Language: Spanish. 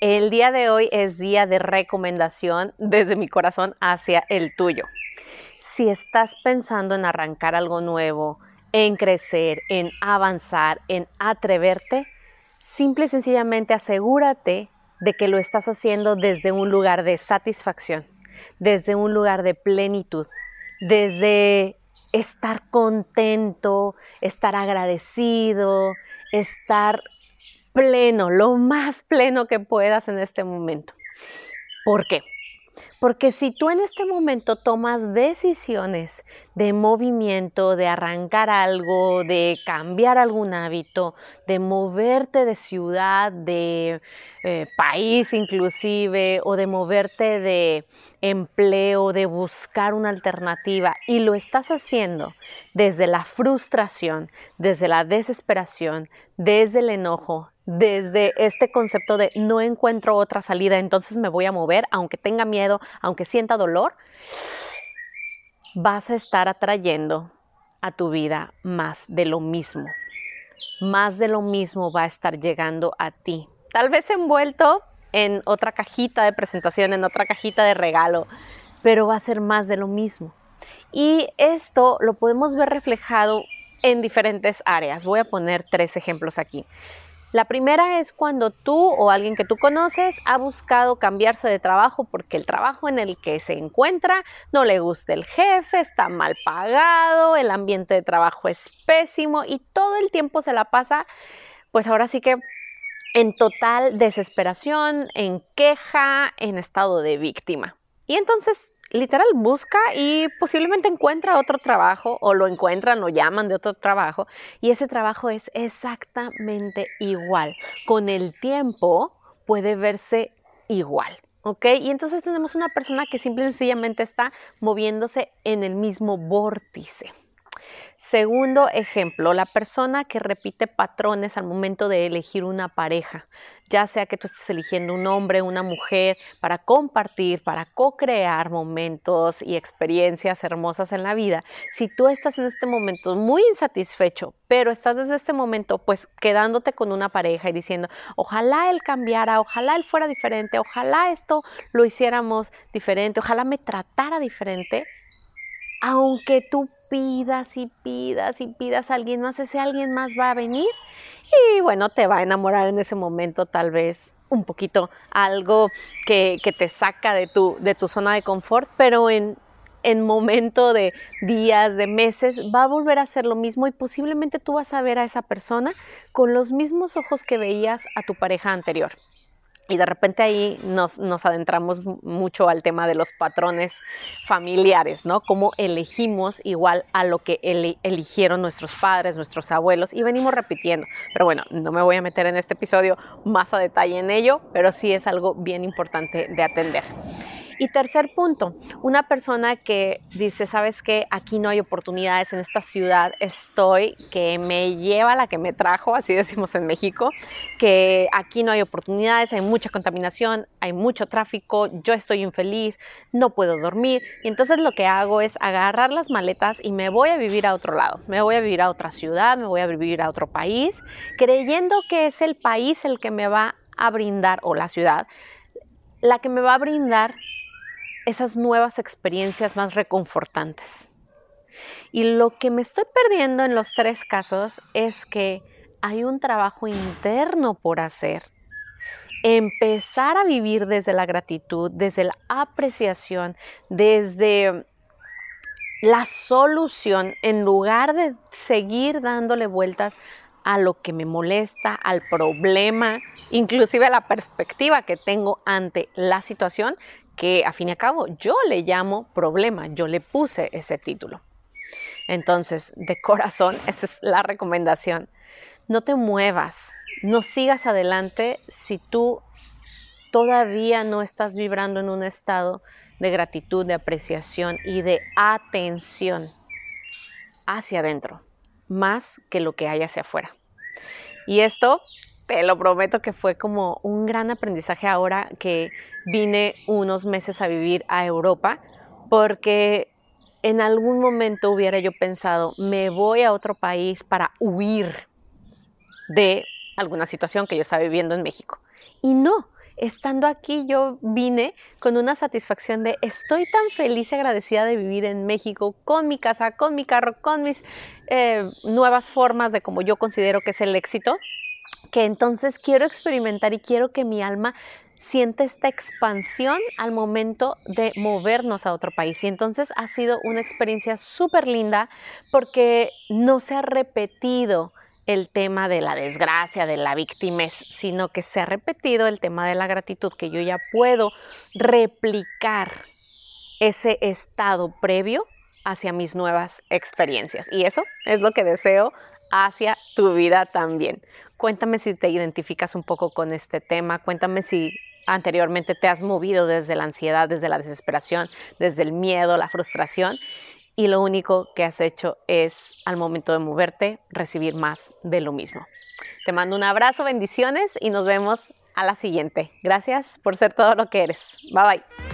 El día de hoy es día de recomendación desde mi corazón hacia el tuyo. Si estás pensando en arrancar algo nuevo, en crecer, en avanzar, en atreverte, simple y sencillamente asegúrate de que lo estás haciendo desde un lugar de satisfacción, desde un lugar de plenitud, desde estar contento, estar agradecido, estar pleno, lo más pleno que puedas en este momento. ¿Por qué? Porque si tú en este momento tomas decisiones de movimiento, de arrancar algo, de cambiar algún hábito, de moverte de ciudad, de eh, país inclusive, o de moverte de empleo, de buscar una alternativa, y lo estás haciendo desde la frustración, desde la desesperación, desde el enojo, desde este concepto de no encuentro otra salida, entonces me voy a mover, aunque tenga miedo, aunque sienta dolor, vas a estar atrayendo a tu vida más de lo mismo. Más de lo mismo va a estar llegando a ti. Tal vez envuelto en otra cajita de presentación, en otra cajita de regalo, pero va a ser más de lo mismo. Y esto lo podemos ver reflejado en diferentes áreas. Voy a poner tres ejemplos aquí. La primera es cuando tú o alguien que tú conoces ha buscado cambiarse de trabajo porque el trabajo en el que se encuentra no le gusta el jefe, está mal pagado, el ambiente de trabajo es pésimo y todo el tiempo se la pasa, pues ahora sí que en total desesperación, en queja, en estado de víctima. Y entonces literal busca y posiblemente encuentra otro trabajo o lo encuentran o llaman de otro trabajo y ese trabajo es exactamente igual. Con el tiempo puede verse igual. ¿Ok? Y entonces tenemos una persona que simple y sencillamente está moviéndose en el mismo vórtice. Segundo ejemplo, la persona que repite patrones al momento de elegir una pareja, ya sea que tú estés eligiendo un hombre, una mujer, para compartir, para co-crear momentos y experiencias hermosas en la vida. Si tú estás en este momento muy insatisfecho, pero estás desde este momento pues quedándote con una pareja y diciendo, ojalá él cambiara, ojalá él fuera diferente, ojalá esto lo hiciéramos diferente, ojalá me tratara diferente, aunque tú pidas y pidas y pidas a alguien más, ese alguien más va a venir y bueno, te va a enamorar en ese momento tal vez un poquito algo que, te saca de tu, de tu zona de confort, pero en, en momento de días, de meses, va a volver a ser lo mismo y posiblemente tú vas a ver a esa persona con los mismos ojos que veías a tu pareja anterior. Y de repente ahí nos, adentramos mucho al tema de los patrones familiares, ¿no? Cómo elegimos igual a lo que eligieron nuestros padres, nuestros abuelos, y venimos repitiendo. Pero bueno, no me voy a meter en este episodio más a detalle en ello, pero sí es algo bien importante de atender. Y tercer punto, una persona que dice, sabes que aquí no hay oportunidades en esta ciudad, estoy, que me lleva la que me trajo, así decimos en México, que aquí no hay oportunidades, hay mucha contaminación, hay mucho tráfico, yo estoy infeliz, no puedo dormir. Y entonces lo que hago es agarrar las maletas y me voy a vivir a otro lado, me voy a vivir a otra ciudad, me voy a vivir a otro país, creyendo que es el país el que me va a brindar, o la ciudad, la que me va a brindar esas nuevas experiencias más reconfortantes. Y lo que me estoy perdiendo en los tres casos es que hay un trabajo interno por hacer. Empezar a vivir desde la gratitud, desde la apreciación, desde la solución, en lugar de seguir dándole vueltas a lo que me molesta, al problema, inclusive a la perspectiva que tengo ante la situación, que a fin y a cabo yo le llamo problema, yo le puse ese título. Entonces, de corazón, esta es la recomendación. No te muevas, no sigas adelante si tú todavía no estás vibrando en un estado de gratitud, de apreciación y de atención hacia adentro, más que lo que hay hacia afuera. Y esto, te lo prometo que fue como un gran aprendizaje ahora que vine unos meses a vivir a Europa, porque en algún momento hubiera yo pensado, me voy a otro país para huir de alguna situación que yo estaba viviendo en México. Y no, estando aquí yo vine con una satisfacción de estoy tan feliz y agradecida de vivir en México con mi casa, con mi carro, con mis eh, nuevas formas de como yo considero que es el éxito, que entonces quiero experimentar y quiero que mi alma siente esta expansión al momento de movernos a otro país. Y entonces ha sido una experiencia súper linda porque no se ha repetido el tema de la desgracia, de la víctima, sino que se ha repetido el tema de la gratitud, que yo ya puedo replicar ese estado previo hacia mis nuevas experiencias. Y eso es lo que deseo hacia tu vida también. Cuéntame si te identificas un poco con este tema, cuéntame si anteriormente te has movido desde la ansiedad, desde la desesperación, desde el miedo, la frustración y lo único que has hecho es al momento de moverte recibir más de lo mismo. Te mando un abrazo, bendiciones y nos vemos a la siguiente. Gracias por ser todo lo que eres. Bye bye.